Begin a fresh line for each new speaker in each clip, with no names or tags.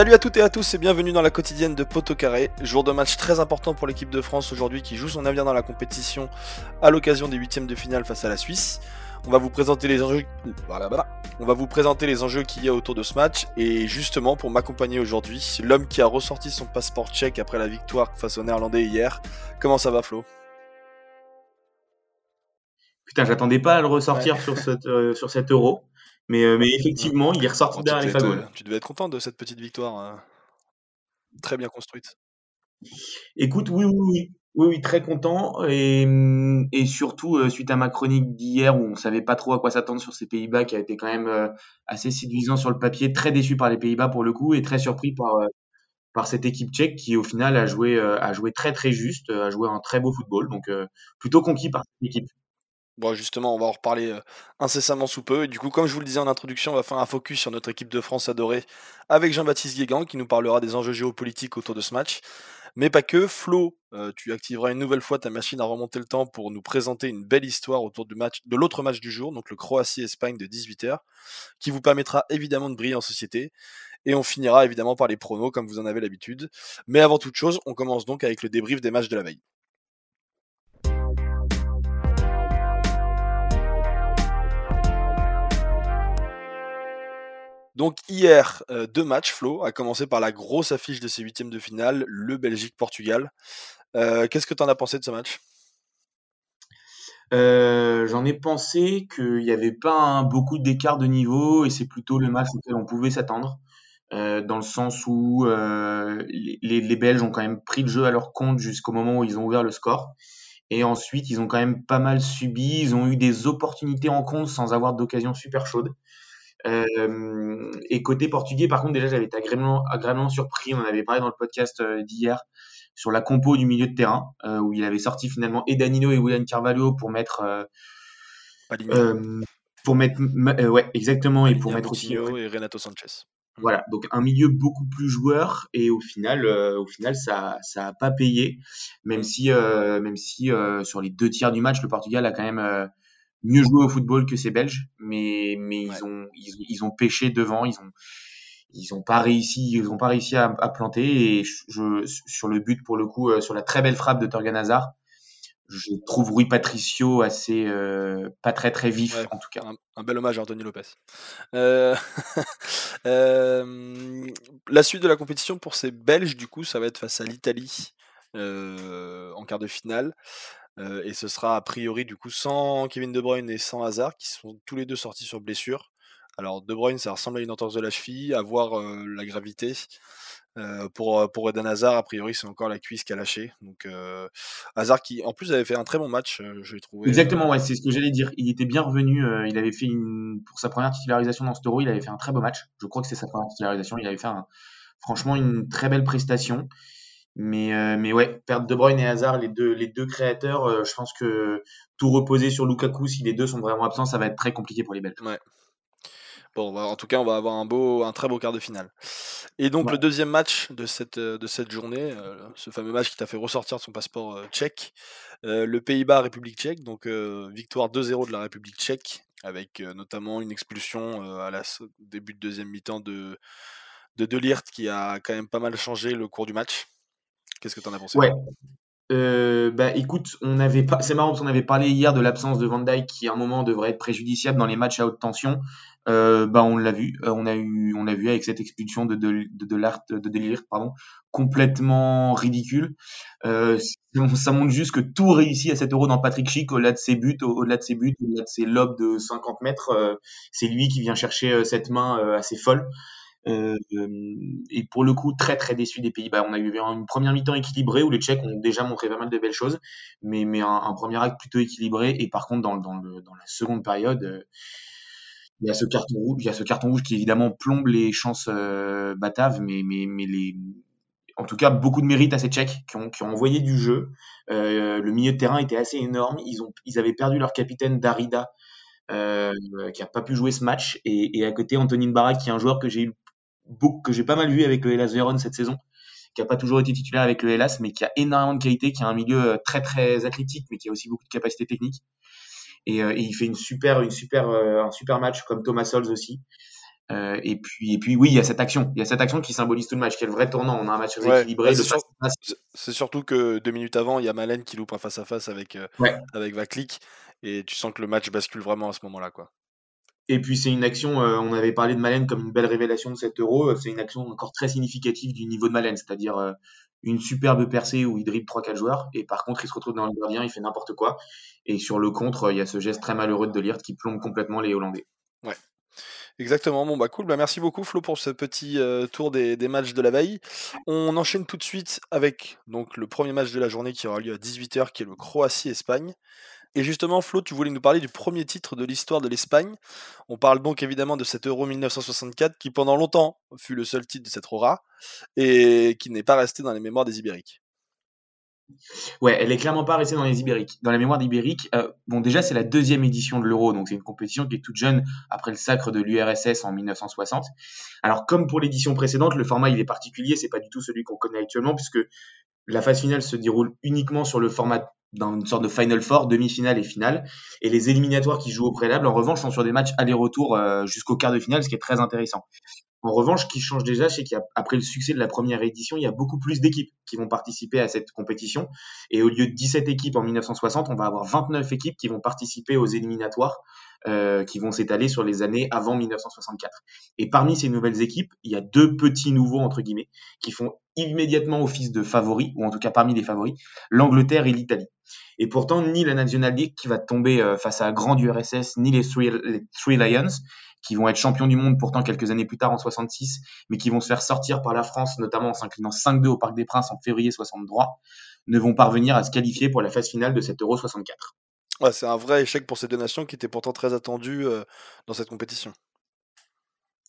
Salut à toutes et à tous et bienvenue dans la quotidienne de Poto Carré. Jour de match très important pour l'équipe de France aujourd'hui qui joue son avenir dans la compétition à l'occasion des huitièmes de finale face à la Suisse. On va vous présenter les enjeux. On va vous présenter les enjeux qu'il y a autour de ce match et justement pour m'accompagner aujourd'hui, l'homme qui a ressorti son passeport tchèque après la victoire face aux Néerlandais hier. Comment ça va Flo?
Putain, j'attendais pas à le ressortir sur, cette, euh, sur cet euro. Mais, euh, mais effectivement, il est ressorti derrière les fagots.
Tu devais être content de cette petite victoire euh, très bien construite.
Écoute, oui, oui, oui. Oui, oui, très content. Et, mm, et surtout, euh, suite à ma chronique d'hier où on savait pas trop à quoi s'attendre sur ces Pays-Bas, qui a été quand même assez séduisant sur le papier, très déçu par les Pays-Bas pour le coup, et très surpris par, par cette équipe tchèque qui, au final, a joué, a joué très très juste, a joué un très beau football. Donc, plutôt conquis par cette équipe.
Bon, justement, on va en reparler incessamment sous peu. Et du coup, comme je vous le disais en introduction, on va faire un focus sur notre équipe de France adorée avec Jean-Baptiste Guégan qui nous parlera des enjeux géopolitiques autour de ce match. Mais pas que. Flo, tu activeras une nouvelle fois ta machine à remonter le temps pour nous présenter une belle histoire autour du match, de l'autre match du jour, donc le Croatie-Espagne de 18h, qui vous permettra évidemment de briller en société. Et on finira évidemment par les pronos comme vous en avez l'habitude. Mais avant toute chose, on commence donc avec le débrief des matchs de la veille. Donc hier, euh, deux matchs, Flo, à commencer par la grosse affiche de ces huitièmes de finale, le Belgique-Portugal. Euh, qu'est-ce que tu en as pensé de ce match?
Euh, J'en ai pensé qu'il n'y avait pas beaucoup d'écart de niveau et c'est plutôt le match auquel on pouvait s'attendre. dans le sens où les, les, Belges ont quand même pris le jeu à leur compte jusqu'au moment où ils ont ouvert le score. Et ensuite, ils ont quand même pas mal subi. Ils ont eu des opportunités en compte sans avoir d'occasion super chaude. Euh, et côté portugais, par contre, déjà, j'avais été agréablement, agréablement surpris. On en avait parlé dans le podcast euh, d'hier sur la compo du milieu de terrain, euh, où il avait sorti finalement et Danilo et William Carvalho pour mettre. pour mettre. ouais, exactement. et pour mettre aussi.
et Renato Sanchez.
Voilà, donc un milieu beaucoup plus joueur et au final, au final, ça, ça a pas payé, même si, même si sur les deux tiers du match, le Portugal a quand même mieux joué au football que ces Belges, mais, mais ils, ont, ils, ont pêché devant, ils ont, ils ont pas réussi, ils ont pas réussi à, à, planter. Et je, sur le but, pour le coup, euh, sur la très belle frappe de Torgan Hazard, je trouve Rui Patricio assez euh, pas très très vif en tout cas.
Un, bel hommage à Anthony Lopez. Euh, euh, la suite de la compétition pour ces Belges, du coup, ça va être face à l'Italie en quart de finale et ce sera a priori du coup sans Kevin De Bruyne et sans Hazard qui sont tous les deux sortis sur blessure. Alors De Bruyne ça ressemble à une entorse de la cheville, à voir la gravité. pour, pour Eden Hazard, a priori, c'est encore la cuisse qui a lâché. Donc, Hazard qui, en plus, avait fait un très bon match, je l'ai trouvé.
Exactement, ouais, c'est ce que j'allais dire. Il était bien revenu. il avait fait pour sa première titularisation dans ce Euro, il avait fait un très beau match. Je crois que c'est sa première titularisation. Il avait fait franchement une très belle prestation. Mais, euh, mais ouais, perdre De Bruyne et Hazard, les deux, les deux créateurs, euh, je pense que tout reposer sur Lukaku, si les deux sont vraiment absents, ça va être très compliqué pour les Belges.
Ouais. Bon, bah, en tout cas, on va avoir un, beau, un très beau quart de finale. Et donc, le deuxième match de cette, de cette journée, euh, ce fameux match qui t'a fait ressortir son passeport tchèque, le Pays-Bas, République tchèque, donc victoire 2-0 de la République tchèque, avec notamment une expulsion à la début de deuxième mi-temps de, de Delirte qui a quand même pas mal changé le cours du match. Qu'est-ce que tu en as pensé?
Ouais. Euh, bah écoute, on avait pas, c'est marrant parce qu'on avait parlé hier de l'absence de Van Dyke qui à un moment devrait être préjudiciable dans les matchs à haute tension. Euh, bah on l'a vu, euh, on a eu, on l'a vu avec cette expulsion de de de, l'art de délire, pardon, complètement ridicule. Euh, ça montre juste que tout réussit à cet euro dans Patrick Schick au-delà de ses buts, au-delà de ses buts, au-delà de ses lobes de 50 mètres. C'est lui qui vient chercher cette main assez folle. Euh, et pour le coup, très très déçu des Pays-Bas. On a eu une première mi-temps équilibrée où les Tchèques ont déjà montré pas mal de belles choses, mais, un, premier acte plutôt équilibré. Et par contre, dans, la seconde période, euh, il y a ce carton rouge, il y a ce carton rouge qui évidemment plombe les chances euh, bataves, mais, en tout cas, beaucoup de mérite à ces Tchèques qui ont, envoyé du jeu. Le milieu de terrain était assez énorme. Ils, avaient perdu leur capitaine Darida, qui a pas pu jouer ce match. Et, à côté, Antonine Barak, qui est un joueur que j'ai eu que j'ai pas mal vu avec le Hellas Vérone cette saison, qui a pas toujours été titulaire avec le Hellas, mais qui a énormément de qualité, qui a un milieu euh, très très athlétique, mais qui a aussi beaucoup de capacité technique. Et, euh, et il fait une super, une super, euh, un super match comme Thomas Sols aussi. Euh, et puis, et puis, oui, il y a cette action. Il y a cette action qui symbolise tout le match, qui est le vrai tournant. On a un match équilibré.
Bah, c'est surtout que deux minutes avant, il y a Malen qui loupe un face à face avec euh, avec Vaklik, et tu sens que le match bascule vraiment à ce moment-là, quoi.
Et puis c'est une action, euh, on avait parlé de Malen comme une belle révélation de 7 euros, c'est une action encore très significative du niveau de Malen, c'est-à-dire une superbe percée où il dribble 3-4 joueurs, et par contre il se retrouve dans le gardien, il fait n'importe quoi, et sur le contre, il y a ce geste très malheureux de Delirte qui plombe complètement les Hollandais.
Ouais. Exactement, bon bah cool, bah merci beaucoup Flo pour ce petit euh, tour des, matchs de la veille. On enchaîne tout de suite avec donc le premier match de la journée qui aura lieu à 18h qui est le Croatie-Espagne. Et justement Flo, tu voulais nous parler du premier titre de l'histoire de l'Espagne. On parle donc évidemment de cet Euro 1964 qui pendant longtemps fut le seul titre de cette Aura et qui n'est pas resté dans les mémoires des Ibériques.
Ouais, elle est clairement pas restée dans les Ibériques. Dans la mémoire d'Ibérique, euh, bon, déjà, c'est la deuxième édition de l'Euro, donc c'est une compétition qui est toute jeune après le sacre de l'URSS en 1960. Alors, comme pour l'édition précédente, le format il est particulier, c'est pas du tout celui qu'on connaît actuellement, puisque la phase finale se déroule uniquement sur le format dans une sorte de Final Four, demi-finale et finale. Et les éliminatoires qui jouent au préalable, en revanche, sont sur des matchs aller-retour euh, jusqu'au quart de finale, ce qui est très intéressant. En revanche, ce qui change déjà, c'est qu'après le succès de la première édition, il y a beaucoup plus d'équipes qui vont participer à cette compétition. Et au lieu de 17 équipes en 1960, on va avoir 29 équipes qui vont participer aux éliminatoires euh, qui vont s'étaler sur les années avant 1964. Et parmi ces nouvelles équipes, il y a deux petits nouveaux, entre guillemets, qui font immédiatement office de favoris, ou en tout cas parmi les favoris, l'Angleterre et l'Italie. Et pourtant, ni la National League qui va tomber euh, face à grande URSS, ni les Three Lions, qui vont être champions du monde pourtant quelques années plus tard en 66, mais qui vont se faire sortir par la France, notamment en s'inclinant 5-2 au Parc des Princes en février 63, ne vont parvenir à se qualifier pour la phase finale de cet Euro 64.
Ouais, c'est un vrai échec pour ces deux nations qui étaient pourtant très attendues euh, dans cette compétition.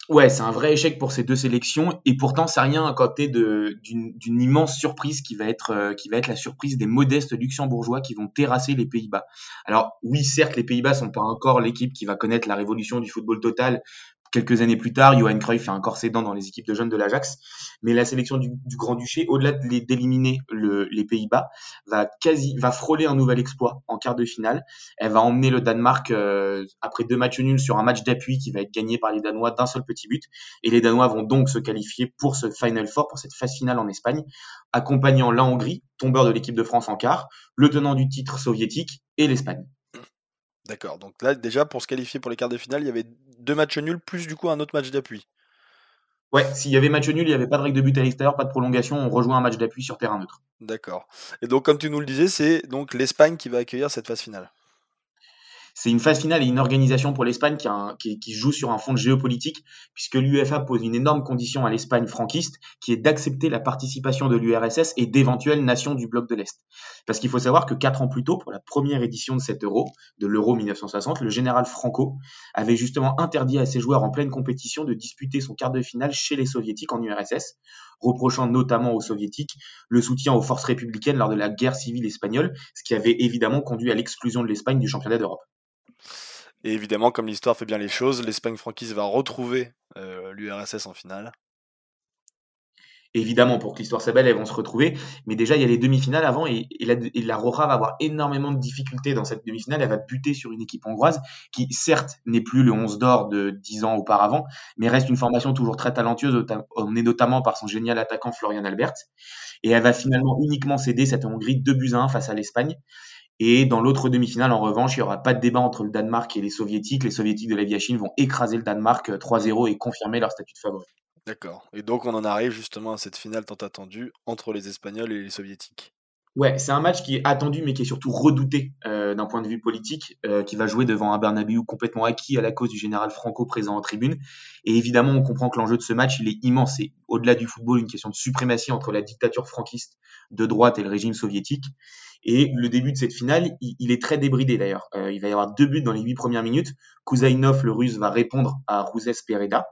Ouais, c'est un vrai échec pour ces deux sélections et pourtant c'est rien à côté d'une immense surprise qui va être euh, qui va être la surprise des modestes luxembourgeois qui vont terrasser les Pays-Bas. Alors oui, certes les Pays-Bas sont pas encore l'équipe qui va connaître la révolution du football total Quelques années plus tard, Johan Cruyff fait un corps dents dans les équipes de jeunes de l'Ajax. Mais la sélection du, Grand-Duché, au-delà d'éliminer les Pays-Bas, va quasi, va frôler un nouvel exploit en quart de finale. Elle va emmener le Danemark euh, après deux matchs nuls sur un match d'appui qui va être gagné par les Danois d'un seul petit but. Et les Danois vont donc se qualifier pour ce Final Four, pour cette phase finale en Espagne, accompagnant la Hongrie, tombeur de l'équipe de France en quart, le tenant du titre soviétique et l'Espagne.
D'accord. Donc là, déjà, pour se qualifier pour les quarts de finale, il y avait deux matchs nuls, plus du coup un autre match d'appui.
Ouais, s'il y avait match nul, il n'y avait pas de règle de but à l'extérieur, pas de prolongation, on rejoint un match d'appui sur terrain neutre.
D'accord. Et donc, comme tu nous le disais, c'est donc l'Espagne qui va accueillir cette phase finale
c'est une phase finale et une organisation pour l'Espagne qui, joue sur un fond géopolitique, puisque l'UEFA pose une énorme condition à l'Espagne franquiste, qui est d'accepter la participation de l'URSS et d'éventuelles nations du bloc de l'Est. Parce qu'il faut savoir que quatre ans plus tôt, pour la première édition de cet euro, de l'euro 1960, le général Franco avait justement interdit à ses joueurs en pleine compétition de disputer son quart de finale chez les soviétiques en URSS, reprochant notamment aux soviétiques le soutien aux forces républicaines lors de la guerre civile espagnole, ce qui avait évidemment conduit à l'exclusion de l'Espagne du championnat d'Europe.
Et évidemment, comme l'histoire fait bien les choses, l'Espagne franquise va retrouver euh, l'URSS en finale.
Évidemment, pour que l'histoire soit elles vont se retrouver. Mais déjà, il y a les demi-finales avant et, la, et Roja va avoir énormément de difficultés dans cette demi-finale. Elle va buter sur une équipe hongroise qui, certes, n'est plus le 11 d'or de 10 ans auparavant, mais reste une formation toujours très talentueuse, emmenée notamment par son génial attaquant Florian Albert. Et elle va finalement uniquement céder cette Hongrie 2 buts à 1 face à l'Espagne. Et dans l'autre demi-finale, en revanche, il n'y aura pas de débat entre le Danemark et les Soviétiques. Les Soviétiques de la Viachine vont écraser le Danemark 3-0 et confirmer leur statut de favori.
D'accord. Et donc on en arrive justement à cette finale tant attendue entre les Espagnols et les Soviétiques.
Ouais, c'est un match qui est attendu mais qui est surtout redouté euh, d'un point de vue politique, euh, qui va jouer devant un Bernabéu complètement acquis à la cause du général Franco présent en tribune. Et évidemment, on comprend que l'enjeu de ce match, il est immense. C'est au-delà du football une question de suprématie entre la dictature franquiste de droite et le régime soviétique. Et le début de cette finale, il, est très débridé d'ailleurs. Euh, il va y avoir deux buts dans les huit premières minutes. Kuzainov, le russe, va répondre à Rouzes Pereda.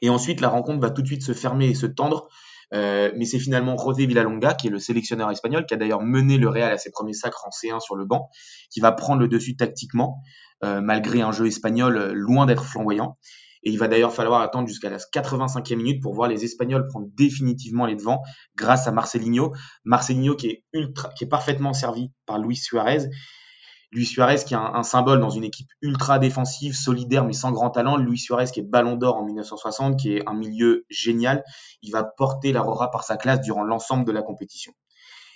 Et ensuite, la rencontre va tout de suite se fermer et se tendre. Euh, mais c'est finalement José Villalonga, qui est le sélectionneur espagnol, qui a d'ailleurs mené le Real à ses premiers sacres en C1 sur le banc, qui va prendre le dessus tactiquement, euh, malgré un jeu espagnol loin d'être flamboyant. Et il va d'ailleurs falloir attendre jusqu'à la 85e minute pour voir les Espagnols prendre définitivement les devants grâce à Marcelinho. Marcelinho qui est ultra, qui est parfaitement servi par Luis Suarez Luis Suarez qui est un, symbole dans une équipe ultra défensive, solidaire mais sans grand talent. Luis Suarez qui est ballon d'or en 1960, qui est un milieu génial. Il va porter l'Aurora par sa classe durant l'ensemble de la compétition.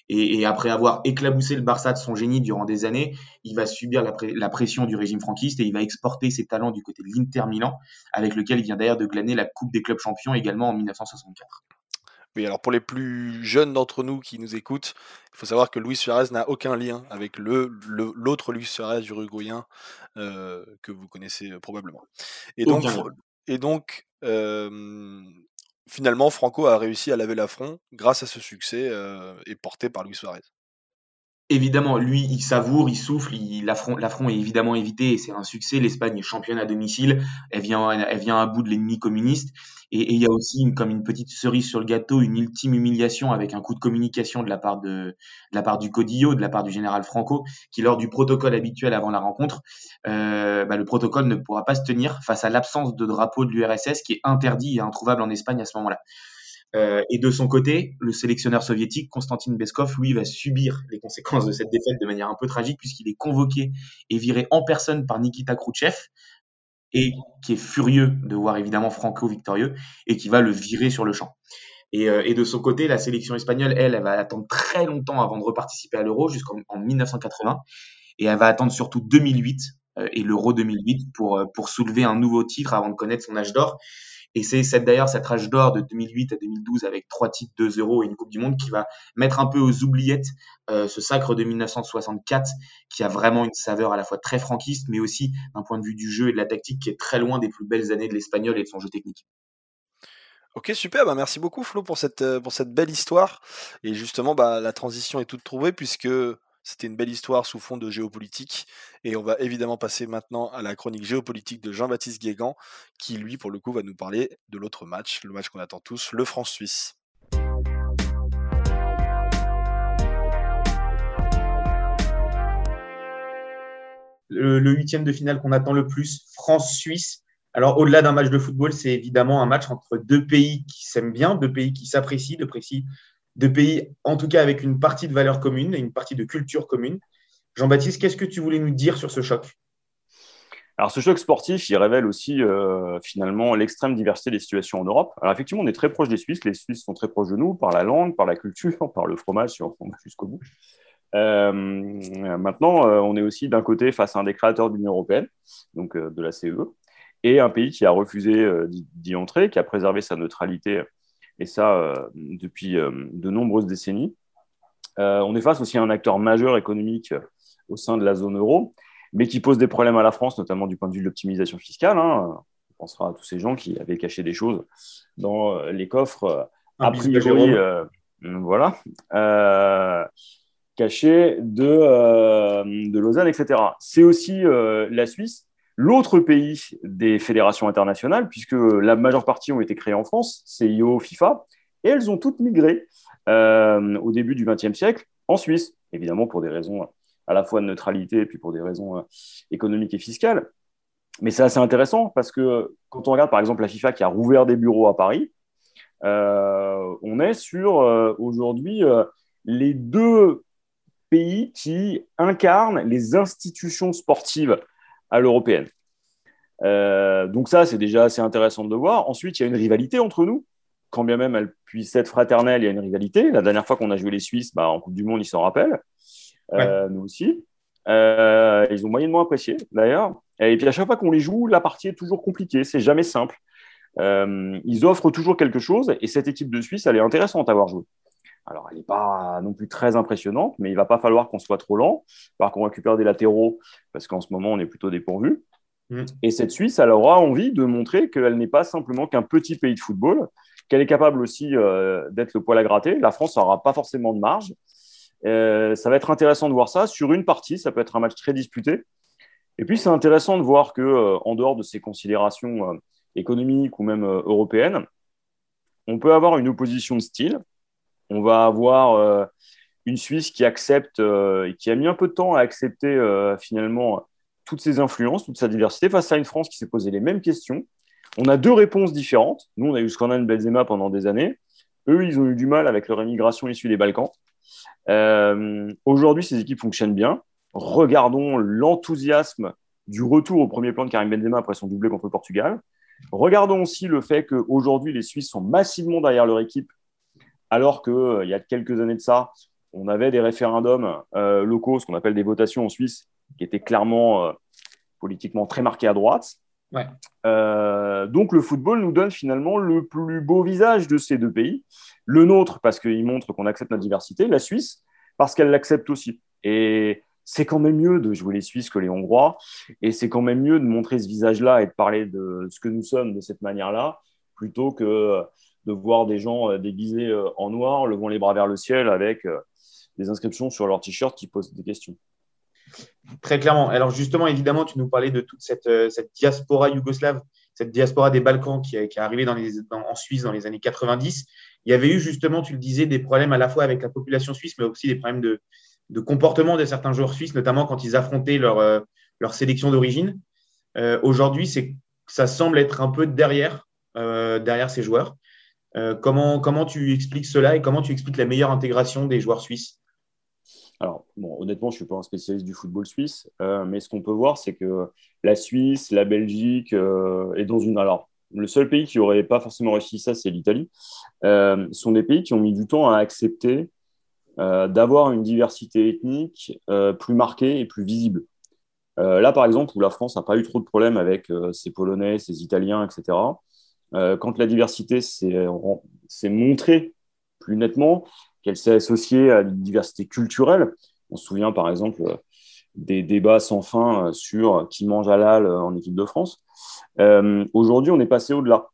Et, après avoir éclaboussé le Barça de son génie durant des années, il va subir la, pression du régime franquiste et il va exporter ses talents du côté de l'Inter Milan, avec lequel il vient d'ailleurs de glaner la Coupe des clubs champions également en 1964.
Oui, alors pour les plus jeunes d'entre nous qui nous écoutent, il faut savoir que Luis Suarez n'a aucun lien avec le l'autre Luis Suarez uruguayen euh, que vous connaissez euh, probablement. Et donc, et donc euh, finalement, Franco a réussi à laver l'affront grâce à ce succès et porté par Luis Suarez.
Évidemment, lui, il savoure, il souffle, l'affront est évidemment évité et c'est un succès. L'Espagne est championne à domicile, elle vient, elle vient à bout de l'ennemi communiste. Et, il y a aussi comme une petite cerise sur le gâteau, une ultime humiliation avec un coup de communication de la part de, de la part du Codillo, de la part du général Franco, qui lors du protocole habituel avant la rencontre, euh, bah, le protocole ne pourra pas se tenir face à l'absence de drapeau de l'URSS qui est interdit et introuvable en Espagne à ce moment-là. Euh, et de son côté, le sélectionneur soviétique, Konstantin Beskov, lui, va subir les conséquences de cette défaite de manière un peu tragique, puisqu'il est convoqué et viré en personne par Nikita Khrouchtchev, et qui est furieux de voir évidemment Franco victorieux, et qui va le virer sur le champ. Et, euh, de son côté, la sélection espagnole, elle, elle va attendre très longtemps avant de reparticiper à l'Euro, jusqu'en 1980, et elle va attendre surtout 2008 euh, et l'Euro 2008 pour, pour soulever un nouveau titre avant de connaître son âge d'or. Et c'est d'ailleurs cette rage d'or de 2008 à 2012 avec trois titres, deux euros et une Coupe du Monde qui va mettre un peu aux oubliettes euh, ce sacre de 1964 qui a vraiment une saveur à la fois très franquiste, mais aussi d'un point de vue du jeu et de la tactique qui est très loin des plus belles années de l'espagnol et de son jeu technique.
Ok, super, bah merci beaucoup Flo pour cette, euh, pour cette belle histoire. Et justement, bah, la transition est toute trouvée puisque c'était une belle histoire sous fond de géopolitique. Et on va évidemment passer maintenant à la chronique géopolitique de Jean-Baptiste Guégan, qui lui, pour le coup, va nous parler de l'autre match, le match qu'on attend tous, le France-Suisse.
Le huitième de finale qu'on attend le plus, France-Suisse. Alors, au-delà d'un match de football, c'est évidemment un match entre deux pays qui s'aiment bien, deux pays qui s'apprécient, deux, de pays, en tout cas avec une partie de valeurs communes et une partie de culture commune. Jean-Baptiste, qu'est-ce que tu voulais nous dire sur ce choc?
Alors, ce choc sportif, il révèle aussi euh, finalement l'extrême diversité des situations en Europe. Alors, effectivement, on est très proche des Suisses. Les Suisses sont très proches de nous par la langue, par la culture, par le fromage, si on va jusqu'au bout. Euh, maintenant, euh, on est aussi d'un côté face à un des créateurs de l'Union européenne, donc de la CE, et un pays qui a refusé d'y entrer, qui a préservé sa neutralité et ça euh, depuis euh, de nombreuses décennies. Euh, on est face aussi à un acteur majeur économique au sein de la zone euro, mais qui pose des problèmes à la France, notamment du point de vue de l'optimisation fiscale. Hein. On pensera à tous ces gens qui avaient caché des choses dans les coffres, a priori, voilà, cachés de, de Lausanne, etc. C'est aussi la Suisse L'autre pays des fédérations internationales, puisque la majeure partie ont été créées en France, CIO, FIFA, et elles ont toutes migré euh, au début du XXe siècle en Suisse, évidemment pour des raisons à la fois de neutralité et puis pour des raisons euh, économiques et fiscales. Mais c'est assez intéressant parce que quand on regarde par exemple la FIFA qui a rouvert des bureaux à Paris, euh, on est sur aujourd'hui les deux pays qui incarnent les institutions sportives à l'européenne. Euh, donc ça, c'est déjà assez intéressant de voir. Ensuite, il y a une rivalité entre nous. Quand bien même elle puisse être fraternelle, il y a une rivalité. La dernière fois qu'on a joué les Suisses, bah, en Coupe du Monde, ils s'en rappellent. Euh, nous aussi. Euh, ils ont moyennement apprécié, d'ailleurs. Et puis à chaque fois qu'on les joue, la partie est toujours compliquée. C'est jamais simple. ils offrent toujours quelque chose. Et cette équipe de Suisse, elle est intéressante à avoir joué. Alors, elle n'est pas non plus très impressionnante, mais il ne va pas falloir qu'on soit trop lent. Falloir qu'on récupère des latéraux, parce qu'en ce moment, on est plutôt dépourvu. Mm. Et cette Suisse, elle aura envie de montrer qu'elle n'est pas simplement qu'un petit pays de football, qu'elle est capable aussi euh, d'être le poil à gratter. La France n'aura pas forcément de marge. Euh, ça va être intéressant de voir ça. Sur une partie, ça peut être un match très disputé. Et puis, c'est intéressant de voir que, euh, en dehors de ces considérations économiques ou même européennes, on peut avoir une opposition de style on va avoir euh, une Suisse qui accepte euh, et qui a mis un peu de temps à accepter euh, finalement toutes ses influences, toute sa diversité, face à une France qui s'est posé les mêmes questions. On a deux réponses différentes. Nous, on a eu Scandale Benzema pendant des années. Eux, ils ont eu du mal avec leur émigration issue des Balkans. Aujourd'hui, ces équipes fonctionnent bien. regardons l'enthousiasme du retour au premier plan de Karim Benzema après son doublé contre le Portugal. Regardons aussi le fait qu'aujourd'hui, les Suisses sont massivement derrière leur équipe, alors qu'il euh, y a quelques années de ça, on avait des référendums euh, locaux, ce qu'on appelle des votations en Suisse, qui étaient clairement euh, politiquement très marquées à droite. donc le football nous donne finalement le plus beau visage de ces deux pays. Le nôtre, parce qu'il montre qu'on accepte notre diversité, la Suisse, parce qu'elle l'accepte aussi. Et c'est quand même mieux de jouer les Suisses que les Hongrois. Et c'est quand même mieux de montrer ce visage-là et de parler de ce que nous sommes de cette manière-là, plutôt que de voir des gens euh, déguisés euh, en noir, levant les bras vers le ciel avec euh, des inscriptions sur leur t-shirt qui posent des questions.
Très clairement. Alors justement, évidemment, tu nous parlais de toute cette, diaspora yougoslave, cette diaspora des Balkans qui, est arrivée en Suisse dans les années 90. Il y avait eu justement, tu le disais, des problèmes à la fois avec la population suisse, mais aussi des problèmes de, comportement de certains joueurs suisses, notamment quand ils affrontaient leur, sélection d'origine. Aujourd'hui, ça semble être un peu derrière ces joueurs. Comment, comment tu expliques cela et comment tu expliques la meilleure intégration des joueurs suisses?
Alors, bon, honnêtement, je ne suis pas un spécialiste du football suisse, mais ce qu'on peut voir, c'est que la Suisse, la Belgique est dans une. Alors, le seul pays qui n'aurait pas forcément réussi ça, c'est l'Italie. sont des pays qui ont mis du temps à accepter euh, d'avoir une diversité ethnique euh, plus marquée et plus visible. Euh, là, par exemple, où la France n'a pas eu trop de problèmes avec ses Polonais, ses Italiens, etc., quand la diversité s'est montrée plus nettement, qu'elle s'est associée à une diversité culturelle, on se souvient par exemple des débats sans fin sur qui mange halal en équipe de France. Aujourd'hui, on est passé au-delà.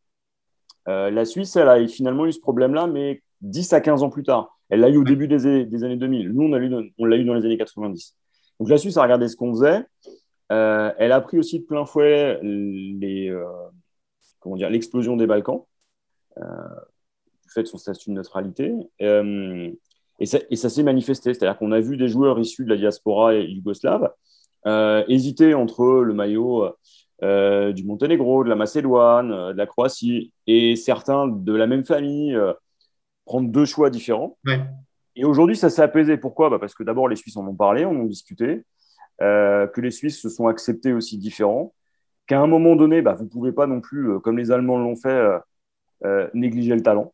la Suisse, elle a finalement eu ce problème-là, mais 10 à 15 ans plus tard. Elle l'a eu au début des, années 2000. Nous, on, l'a eu dans les années 90. Donc la Suisse a regardé ce qu'on faisait. Euh, elle a pris aussi de plein fouet les, euh, comment dire, l'explosion des Balkans, euh, du fait de son statut de neutralité. et ça, et ça s'est manifesté. C'est-à-dire qu'on a vu des joueurs issus de la diaspora yougoslave hésiter entre le maillot du Monténégro, de la Macédoine, de la Croatie, et certains de la même famille prendre deux choix différents. Et aujourd'hui, ça s'est apaisé. Pourquoi? Bah Parce que d'abord, les Suisses en ont parlé, en ont discuté, euh, que les Suisses se sont acceptés aussi différents, qu'à un moment donné, bah, vous ne pouvez pas non plus, euh, comme les Allemands l'ont fait, euh, négliger le talent.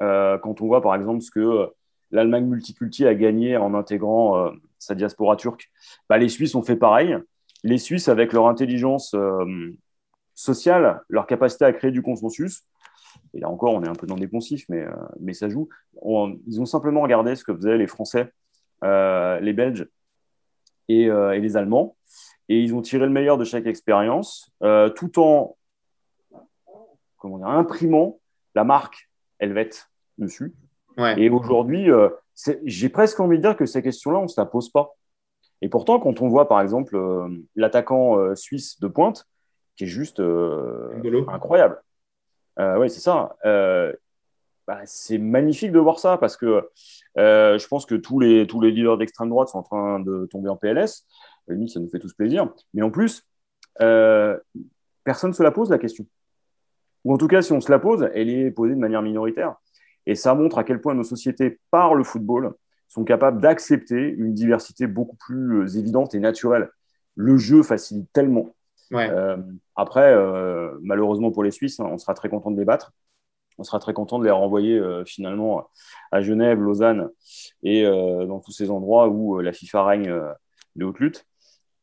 quand on voit par exemple ce que l'Allemagne multiculti a gagné en intégrant sa diaspora turque, bah, les Suisses ont fait pareil. Les Suisses, avec leur intelligence sociale, leur capacité à créer du consensus, et là encore, on est un peu dans des poncifs, mais, euh, ça joue. ils ont simplement regardé ce que faisaient les Français, euh, les Belges euh, et, les Allemands, et ils ont tiré le meilleur de chaque expérience, tout en comment dire, imprimant la marque Helvet dessus. Et aujourd'hui, j'ai presque envie de dire que ces questions-là, on ne se la pose pas. Et pourtant, quand on voit par exemple l'attaquant suisse de pointe, qui est juste incroyable, euh, oui, c'est ça. Euh, bah, c'est magnifique de voir ça parce que euh, je pense que tous les, tous les leaders d'extrême droite sont en train de tomber en PLS. Limite, ça nous fait tous plaisir. Mais en plus, personne ne se la pose la question. Ou en tout cas, si on se la pose, elle est posée de manière minoritaire. Et ça montre à quel point nos sociétés, par le football, sont capables d'accepter une diversité beaucoup plus évidente et naturelle. Le jeu facilite tellement euh, après, euh, malheureusement pour les Suisses, hein, on sera très content de les battre. On sera très content de les renvoyer euh, finalement à Genève, Lausanne et dans tous ces endroits où la FIFA règne de haute lutte.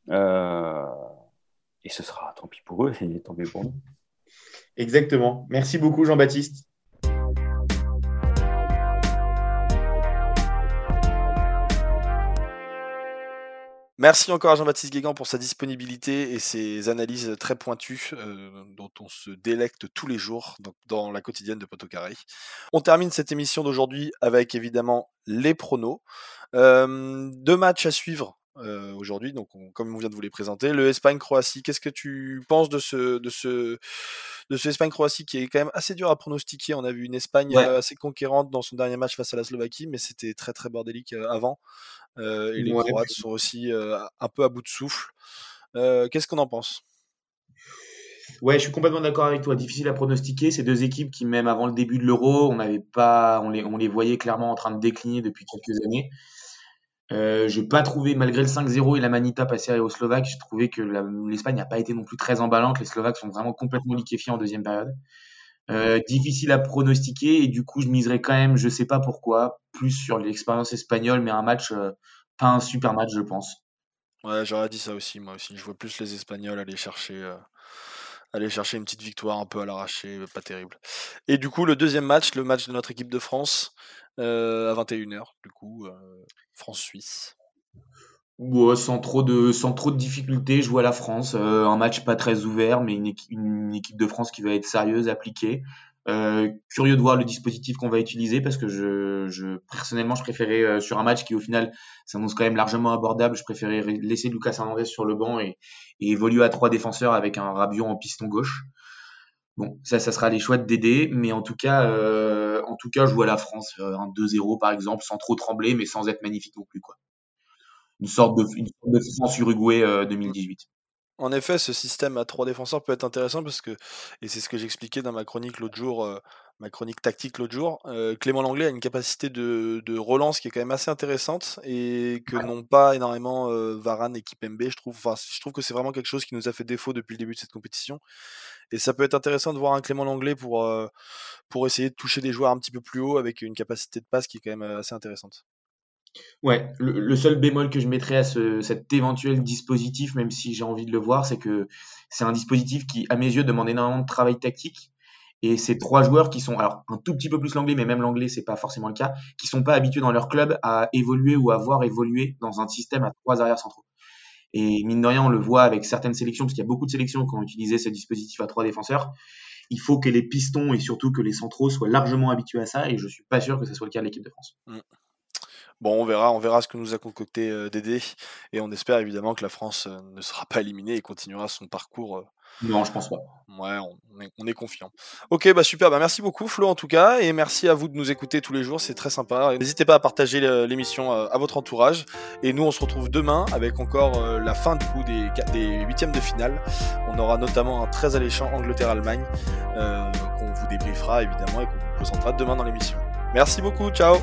Et ce sera tant pis pour eux et tant pis pour nous.
Exactement. Merci beaucoup, Jean-Baptiste.
Merci encore à Jean-Baptiste Guégan pour sa disponibilité et ses analyses très pointues euh, dont on se délecte tous les jours dans la quotidienne de Poteau Carré. On termine cette émission d'aujourd'hui avec évidemment les pronos. Euh, deux matchs à suivre euh, aujourd'hui, donc comme on vient de vous les présenter. Le Espagne-Croatie, qu'est-ce que tu penses de ce, de ce, de ce Espagne-Croatie qui est quand même assez dur à pronostiquer? On a vu une Espagne assez conquérante dans son dernier match face à la Slovaquie, mais c'était très très bordélique avant. Euh, et les Croates sont aussi euh, un peu à bout de souffle. Euh, qu'est-ce qu'on en pense?
Ouais, je suis complètement d'accord avec toi. Difficile à pronostiquer. Ces deux équipes qui, même avant le début de l'Euro, on n'avait pas, on les, on les voyait clairement en train de décliner depuis quelques années. Euh, j'ai pas trouvé, malgré le 5-0 et la Manita passée aux Slovaques, j'ai trouvé que l'Espagne n'a pas été non plus très emballante. Les Slovaques sont vraiment complètement liquéfiés en deuxième période. Euh, difficile à pronostiquer et du coup, je miserais quand même, je sais pas pourquoi, plus sur l'expérience espagnole, mais un match, euh, pas un super match, je pense.
Ouais, j'aurais dit ça aussi, moi aussi. Je vois plus les Espagnols aller chercher, euh, aller chercher une petite victoire un peu à l'arraché, pas terrible. Et du coup, le deuxième match, le match de notre équipe de France, à 21h, du coup, France-Suisse.
Ouais, sans trop de sans trop de difficultés, je vois la France, euh, un match pas très ouvert, mais une, équipe de France qui va être sérieuse, appliquée. Euh, curieux de voir le dispositif qu'on va utiliser parce que je, personnellement je préférais euh, sur un match qui au final s'annonce quand même largement abordable, je préférais laisser Lucas Hernandez sur le banc et, et, évoluer à trois défenseurs avec un Rabiot en piston gauche. Bon, ça, ça sera les choix de Dédé, mais en tout cas, euh, en tout cas, je vois la France un 2-0 par exemple, sans trop trembler, mais sans être magnifique non plus quoi une sorte de, une sorte de France-Uruguay 2018. Euh,
en effet, ce système à trois défenseurs peut être intéressant parce que, et c'est ce que j'expliquais dans ma chronique l'autre jour, euh, ma chronique tactique l'autre jour, euh, Clément Langlais a une capacité de, de, relance qui est quand même assez intéressante et que n'ont pas énormément Varane et Kipembe. Je trouve, enfin, je trouve que c'est vraiment quelque chose qui nous a fait défaut depuis le début de cette compétition. Et ça peut être intéressant de voir un Clément Langlais pour, pour essayer de toucher des joueurs un petit peu plus haut avec une capacité de passe qui est quand même assez intéressante.
Ouais, le, seul bémol que je mettrais à ce, cet éventuel dispositif, même si j'ai envie de le voir, c'est que c'est un dispositif qui, à mes yeux, demande énormément de travail tactique. Et ces trois joueurs qui sont, alors un tout petit peu plus l'anglais, mais même l'anglais, c'est pas forcément le cas, qui sont pas habitués dans leur club à évoluer ou à voir évoluer dans un système à trois arrières centraux. Et mine de rien, on le voit avec certaines sélections, parce qu'il y a beaucoup de sélections qui ont utilisé ce dispositif à trois défenseurs. Il faut que les pistons et surtout que les centraux soient largement habitués à ça, et je suis pas sûr que ce soit le cas de l'équipe de France.
Bon, on verra, on verra ce que nous a concocté euh, Dédé, et on espère évidemment que la France euh, ne sera pas éliminée et continuera son parcours. Euh,
non, je pense pas.
Ouais, on est, on est confiant. Ok, bah super, bah merci beaucoup Flo en tout cas, et merci à vous de nous écouter tous les jours, c'est très sympa. N'hésitez pas à partager l'émission à votre entourage, et nous on se retrouve demain avec encore la fin du coup des, des huitièmes de finale. On aura notamment un très alléchant Angleterre-Allemagne qu'on vous débriefera évidemment et qu'on vous présentera demain dans l'émission. Merci beaucoup, ciao